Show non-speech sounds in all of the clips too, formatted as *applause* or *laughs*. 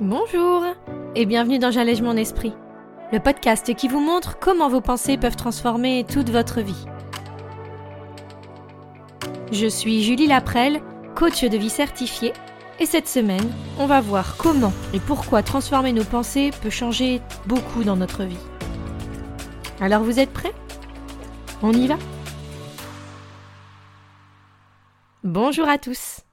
Bonjour et bienvenue dans J'allège mon esprit, le podcast qui vous montre comment vos pensées peuvent transformer toute votre vie. Je suis Julie Laprelle, coach de vie certifiée, et cette semaine, on va voir comment et pourquoi transformer nos pensées peut changer beaucoup dans notre vie. Alors vous êtes prêts? On y va? Bonjour à tous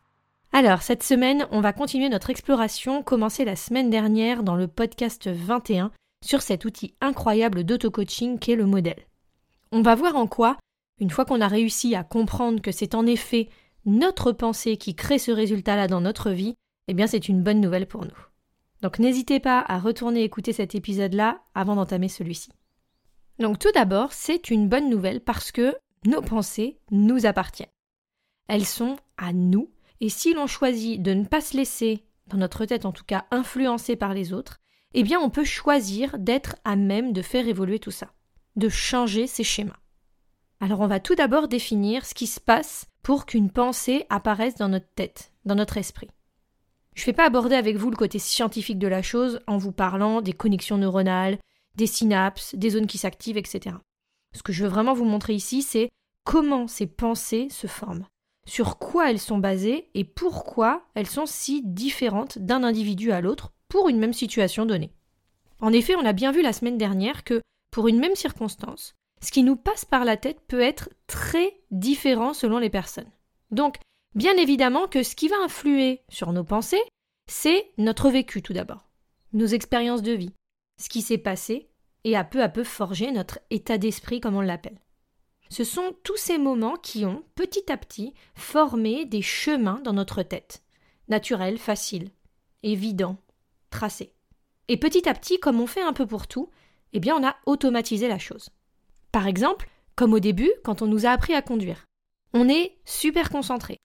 alors, cette semaine, on va continuer notre exploration commencée la semaine dernière dans le podcast 21 sur cet outil incroyable d'auto-coaching qu'est le modèle. On va voir en quoi, une fois qu'on a réussi à comprendre que c'est en effet notre pensée qui crée ce résultat-là dans notre vie, eh bien c'est une bonne nouvelle pour nous. Donc n'hésitez pas à retourner écouter cet épisode-là avant d'entamer celui-ci. Donc tout d'abord, c'est une bonne nouvelle parce que nos pensées nous appartiennent. Elles sont à nous et si l'on choisit de ne pas se laisser, dans notre tête en tout cas, influencer par les autres, eh bien on peut choisir d'être à même de faire évoluer tout ça, de changer ces schémas. Alors on va tout d'abord définir ce qui se passe pour qu'une pensée apparaisse dans notre tête, dans notre esprit. Je ne vais pas aborder avec vous le côté scientifique de la chose en vous parlant des connexions neuronales, des synapses, des zones qui s'activent, etc. Ce que je veux vraiment vous montrer ici, c'est comment ces pensées se forment sur quoi elles sont basées et pourquoi elles sont si différentes d'un individu à l'autre pour une même situation donnée. En effet, on a bien vu la semaine dernière que, pour une même circonstance, ce qui nous passe par la tête peut être très différent selon les personnes. Donc, bien évidemment que ce qui va influer sur nos pensées, c'est notre vécu tout d'abord, nos expériences de vie, ce qui s'est passé et a peu à peu forgé notre état d'esprit comme on l'appelle. Ce sont tous ces moments qui ont, petit à petit, formé des chemins dans notre tête. Naturels, faciles, évidents, tracés. Et petit à petit, comme on fait un peu pour tout, eh bien on a automatisé la chose. Par exemple, comme au début, quand on nous a appris à conduire. On est super concentré.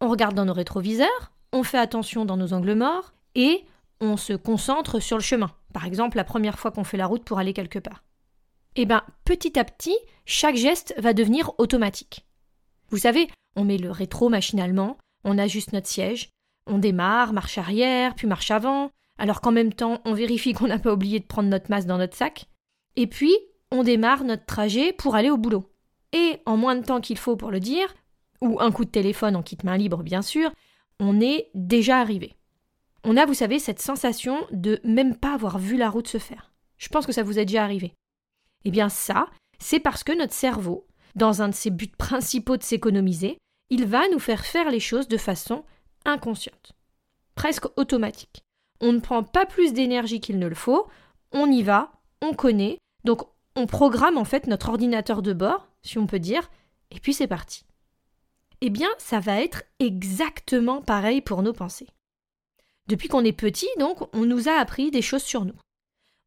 On regarde dans nos rétroviseurs, on fait attention dans nos angles morts, et on se concentre sur le chemin. Par exemple, la première fois qu'on fait la route pour aller quelque part eh bien, petit à petit, chaque geste va devenir automatique. Vous savez, on met le rétro machinalement, on ajuste notre siège, on démarre, marche arrière, puis marche avant, alors qu'en même temps, on vérifie qu'on n'a pas oublié de prendre notre masque dans notre sac, et puis on démarre notre trajet pour aller au boulot. Et en moins de temps qu'il faut pour le dire, ou un coup de téléphone en quitte main libre bien sûr, on est déjà arrivé. On a, vous savez, cette sensation de même pas avoir vu la route se faire. Je pense que ça vous est déjà arrivé. Eh bien ça, c'est parce que notre cerveau, dans un de ses buts *laughs* principaux de s'économiser, il va nous faire faire les choses de façon inconsciente, presque automatique. On ne prend pas plus d'énergie qu'il ne le faut, on y va, on connaît, donc on programme en fait notre ordinateur de bord, si on peut dire, et puis c'est parti. Eh bien, ça va être exactement pareil pour nos pensées. Depuis qu'on est petit, donc, on nous a appris des choses sur nous.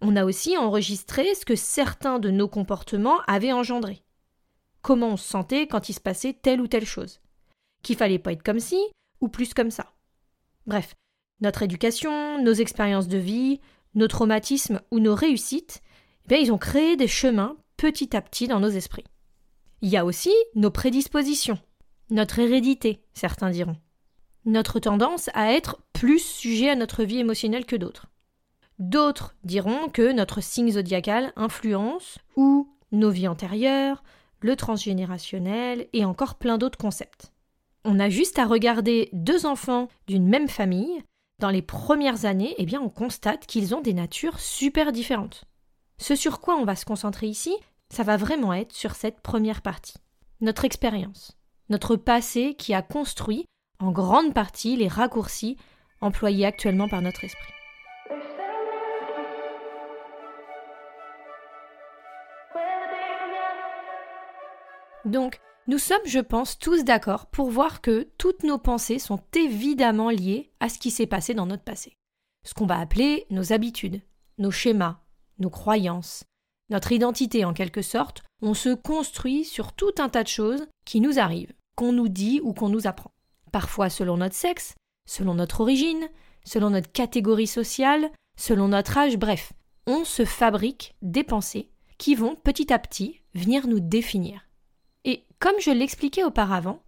On a aussi enregistré ce que certains de nos comportements avaient engendré. Comment on se sentait quand il se passait telle ou telle chose. Qu'il fallait pas être comme ci ou plus comme ça. Bref, notre éducation, nos expériences de vie, nos traumatismes ou nos réussites, eh ils ont créé des chemins petit à petit dans nos esprits. Il y a aussi nos prédispositions, notre hérédité, certains diront. Notre tendance à être plus sujet à notre vie émotionnelle que d'autres. D'autres diront que notre signe zodiacal influence ou nos vies antérieures, le transgénérationnel et encore plein d'autres concepts. On a juste à regarder deux enfants d'une même famille. Dans les premières années, eh bien, on constate qu'ils ont des natures super différentes. Ce sur quoi on va se concentrer ici, ça va vraiment être sur cette première partie. Notre expérience, notre passé qui a construit en grande partie les raccourcis employés actuellement par notre esprit. Donc, nous sommes, je pense, tous d'accord pour voir que toutes nos pensées sont évidemment liées à ce qui s'est passé dans notre passé. Ce qu'on va appeler nos habitudes, nos schémas, nos croyances, notre identité en quelque sorte, on se construit sur tout un tas de choses qui nous arrivent, qu'on nous dit ou qu'on nous apprend. Parfois selon notre sexe, selon notre origine, selon notre catégorie sociale, selon notre âge, bref, on se fabrique des pensées qui vont petit à petit venir nous définir. Comme je l'expliquais auparavant,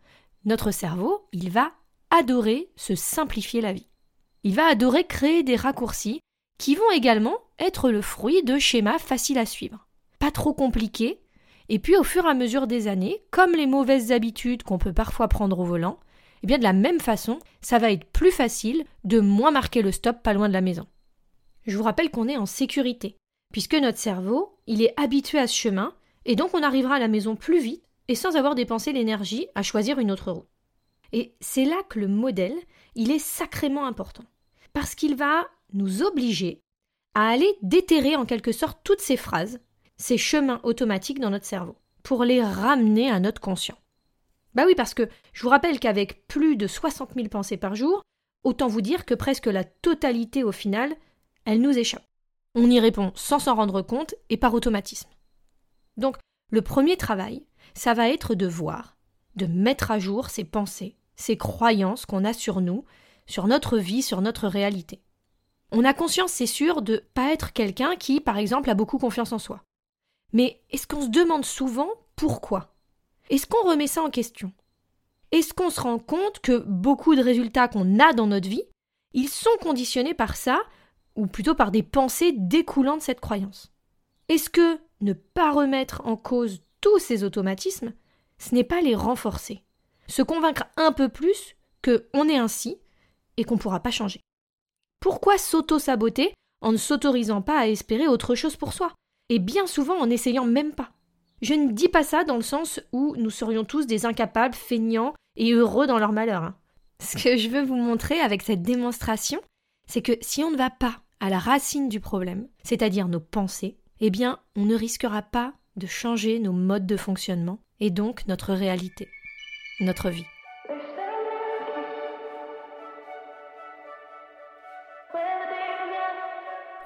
notre cerveau, il va adorer se simplifier la vie. il va adorer créer des raccourcis qui vont également être le fruit de schémas faciles à suivre. Pas trop compliqués, et puis au fur et à mesure des années, comme les mauvaises habitudes qu'on peut parfois prendre au volant, eh bien de la même façon, ça va être plus facile de moins marquer le stop pas loin de la maison. Je vous rappelle qu'on est en sécurité, puisque notre cerveau, il est habitué à ce chemin, et donc on arrivera à la maison plus vite et sans avoir dépensé l'énergie à choisir une autre route. Et c'est là que le modèle, il est sacrément important, parce qu'il va nous obliger à aller déterrer en quelque sorte toutes ces phrases, ces chemins automatiques dans notre cerveau, pour les ramener à notre conscient. Bah oui, parce que je vous rappelle qu'avec plus de 60 000 pensées par jour, autant vous dire que presque la totalité au final, elle nous échappe. On y répond sans s'en rendre compte et par automatisme. Donc, le premier travail, ça va être de voir, de mettre à jour ces pensées, ces croyances qu'on a sur nous, sur notre vie, sur notre réalité. On a conscience, c'est sûr, de pas être quelqu'un qui, par exemple, a beaucoup confiance en soi. Mais est-ce qu'on se demande souvent pourquoi? Est-ce qu'on remet ça en question? Est-ce qu'on se rend compte que beaucoup de résultats qu'on a dans notre vie, ils sont conditionnés par ça, ou plutôt par des pensées découlant de cette croyance? Est-ce que ne pas remettre en cause ces automatismes, ce n'est pas les renforcer, se convaincre un peu plus que on est ainsi et qu'on ne pourra pas changer Pourquoi s'auto-saboter en ne s'autorisant pas à espérer autre chose pour soi Et bien souvent en n'essayant même pas? Je ne dis pas ça dans le sens où nous serions tous des incapables, feignants et heureux dans leur malheur. Hein. Ce que je veux vous montrer avec cette démonstration, c'est que si on ne va pas à la racine du problème, c'est-à-dire nos pensées, eh bien, on ne risquera pas de changer nos modes de fonctionnement et donc notre réalité, notre vie.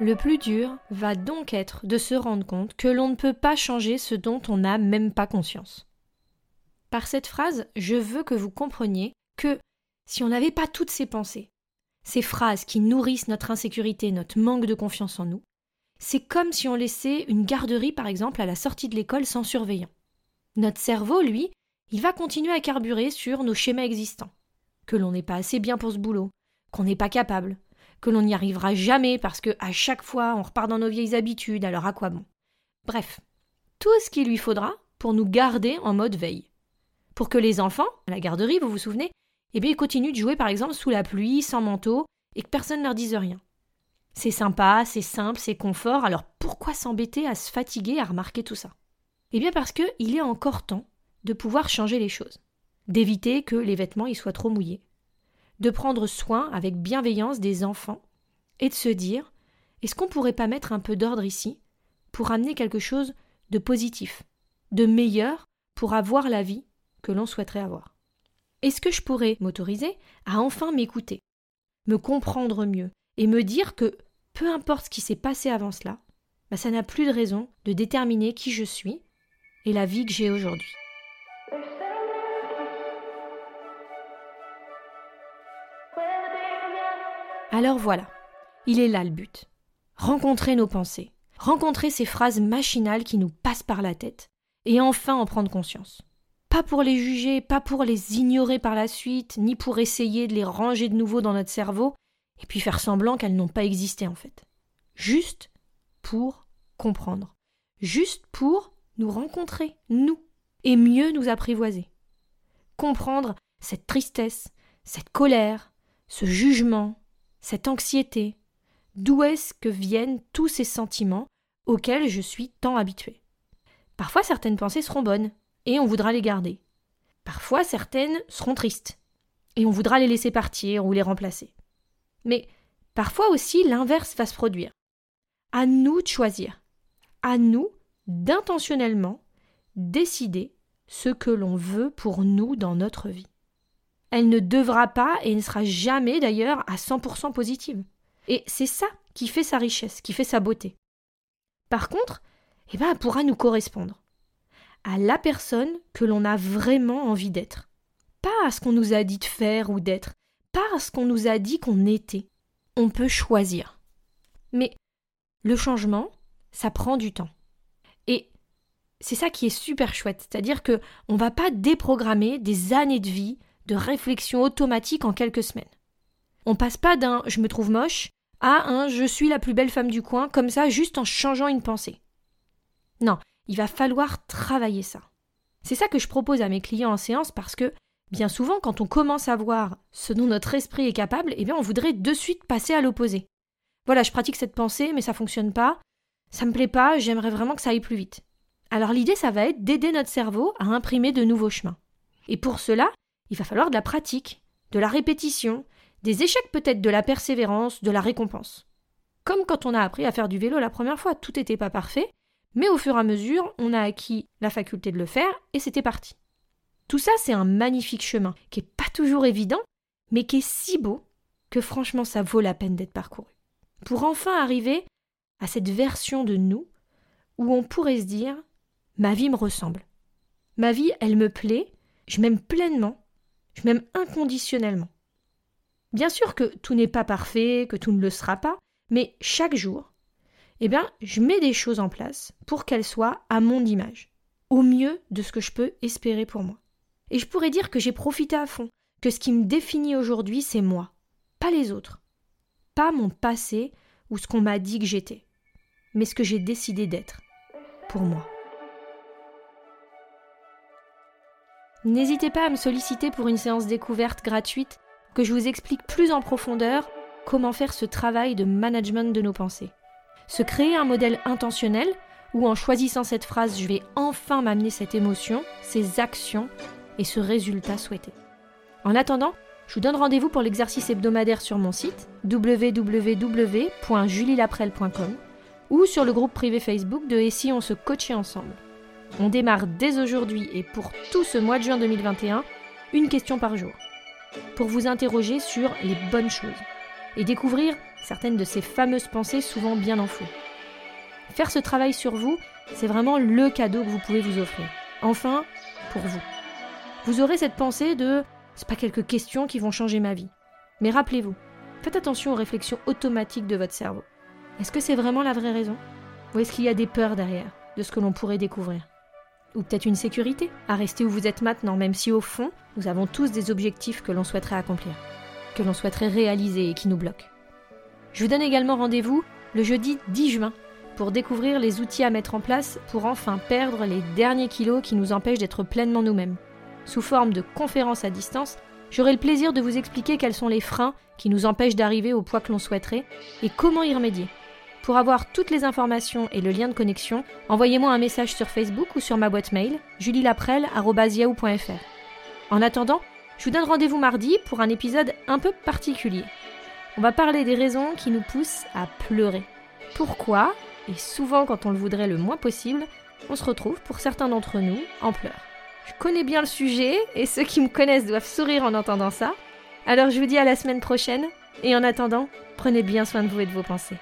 Le plus dur va donc être de se rendre compte que l'on ne peut pas changer ce dont on n'a même pas conscience. Par cette phrase, je veux que vous compreniez que si on n'avait pas toutes ces pensées, ces phrases qui nourrissent notre insécurité, notre manque de confiance en nous, c'est comme si on laissait une garderie, par exemple, à la sortie de l'école sans surveillant. Notre cerveau, lui, il va continuer à carburer sur nos schémas existants. Que l'on n'est pas assez bien pour ce boulot, qu'on n'est pas capable, que l'on n'y arrivera jamais parce que à chaque fois on repart dans nos vieilles habitudes, alors à quoi bon? Bref, tout ce qu'il lui faudra pour nous garder en mode veille. Pour que les enfants, à la garderie, vous vous souvenez, eh bien, continuent de jouer par exemple sous la pluie, sans manteau, et que personne ne leur dise rien. C'est sympa, c'est simple, c'est confort, alors pourquoi s'embêter à se fatiguer à remarquer tout ça? Eh bien parce qu'il est encore temps de pouvoir changer les choses, d'éviter que les vêtements y soient trop mouillés, de prendre soin avec bienveillance des enfants et de se dire est-ce qu'on pourrait pas mettre un peu d'ordre ici pour amener quelque chose de positif, de meilleur pour avoir la vie que l'on souhaiterait avoir? Est-ce que je pourrais m'autoriser à enfin m'écouter, me comprendre mieux et me dire que peu importe ce qui s'est passé avant cela, bah ça n'a plus de raison de déterminer qui je suis et la vie que j'ai aujourd'hui. Alors voilà, il est là le but. Rencontrer nos pensées, rencontrer ces phrases machinales qui nous passent par la tête, et enfin en prendre conscience. Pas pour les juger, pas pour les ignorer par la suite, ni pour essayer de les ranger de nouveau dans notre cerveau, et puis faire semblant qu'elles n'ont pas existé en fait. Juste pour comprendre. Juste pour nous rencontrer, nous, et mieux nous apprivoiser. Comprendre cette tristesse, cette colère, ce jugement, cette anxiété D'où est-ce que viennent tous ces sentiments auxquels je suis tant habitué Parfois certaines pensées seront bonnes, et on voudra les garder. Parfois certaines seront tristes, et on voudra les laisser partir ou les remplacer. Mais parfois aussi l'inverse va se produire. À nous de choisir, à nous d'intentionnellement décider ce que l'on veut pour nous dans notre vie elle ne devra pas et ne sera jamais d'ailleurs à 100% positive. Et c'est ça qui fait sa richesse, qui fait sa beauté. Par contre, eh ben, elle pourra nous correspondre à la personne que l'on a vraiment envie d'être. Pas à ce qu'on nous a dit de faire ou d'être, pas à ce qu'on nous a dit qu'on était. On peut choisir. Mais le changement, ça prend du temps. Et c'est ça qui est super chouette, c'est-à-dire que on va pas déprogrammer des années de vie de réflexion automatique en quelques semaines. On passe pas d'un je me trouve moche à un je suis la plus belle femme du coin, comme ça, juste en changeant une pensée. Non, il va falloir travailler ça. C'est ça que je propose à mes clients en séance parce que, bien souvent, quand on commence à voir ce dont notre esprit est capable, eh bien, on voudrait de suite passer à l'opposé. Voilà, je pratique cette pensée, mais ça fonctionne pas. Ça me plaît pas, j'aimerais vraiment que ça aille plus vite. Alors l'idée, ça va être d'aider notre cerveau à imprimer de nouveaux chemins. Et pour cela, il va falloir de la pratique, de la répétition, des échecs peut-être de la persévérance, de la récompense. Comme quand on a appris à faire du vélo la première fois, tout n'était pas parfait, mais au fur et à mesure, on a acquis la faculté de le faire et c'était parti. Tout ça, c'est un magnifique chemin qui n'est pas toujours évident, mais qui est si beau que franchement, ça vaut la peine d'être parcouru. Pour enfin arriver à cette version de nous où on pourrait se dire ma vie me ressemble. Ma vie, elle me plaît, je m'aime pleinement, je m'aime inconditionnellement. Bien sûr que tout n'est pas parfait, que tout ne le sera pas, mais chaque jour, eh bien, je mets des choses en place pour qu'elles soient à mon image, au mieux de ce que je peux espérer pour moi. Et je pourrais dire que j'ai profité à fond, que ce qui me définit aujourd'hui, c'est moi, pas les autres, pas mon passé ou ce qu'on m'a dit que j'étais, mais ce que j'ai décidé d'être, pour moi. N'hésitez pas à me solliciter pour une séance découverte gratuite que je vous explique plus en profondeur comment faire ce travail de management de nos pensées. Se créer un modèle intentionnel où en choisissant cette phrase je vais enfin m'amener cette émotion, ces actions et ce résultat souhaité. En attendant, je vous donne rendez-vous pour l'exercice hebdomadaire sur mon site www.julielaprel.com ou sur le groupe privé Facebook de Et si on se coachait ensemble. On démarre dès aujourd'hui et pour tout ce mois de juin 2021, une question par jour. Pour vous interroger sur les bonnes choses et découvrir certaines de ces fameuses pensées souvent bien enfouies. Faire ce travail sur vous, c'est vraiment le cadeau que vous pouvez vous offrir. Enfin, pour vous. Vous aurez cette pensée de c'est pas quelques questions qui vont changer ma vie. Mais rappelez-vous, faites attention aux réflexions automatiques de votre cerveau. Est-ce que c'est vraiment la vraie raison? Ou est-ce qu'il y a des peurs derrière de ce que l'on pourrait découvrir? Ou peut-être une sécurité à rester où vous êtes maintenant, même si au fond, nous avons tous des objectifs que l'on souhaiterait accomplir, que l'on souhaiterait réaliser et qui nous bloquent. Je vous donne également rendez-vous le jeudi 10 juin pour découvrir les outils à mettre en place pour enfin perdre les derniers kilos qui nous empêchent d'être pleinement nous-mêmes sous forme de conférences à distance, j'aurai le plaisir de vous expliquer quels sont les freins qui nous empêchent d'arriver au poids que l'on souhaiterait et comment y remédier. Pour avoir toutes les informations et le lien de connexion, envoyez-moi un message sur Facebook ou sur ma boîte mail julielaprel.fr. En attendant, je vous donne rendez-vous mardi pour un épisode un peu particulier. On va parler des raisons qui nous poussent à pleurer. Pourquoi, et souvent quand on le voudrait le moins possible, on se retrouve pour certains d'entre nous en pleurs. Je connais bien le sujet et ceux qui me connaissent doivent sourire en entendant ça. Alors je vous dis à la semaine prochaine et en attendant, prenez bien soin de vous et de vos pensées.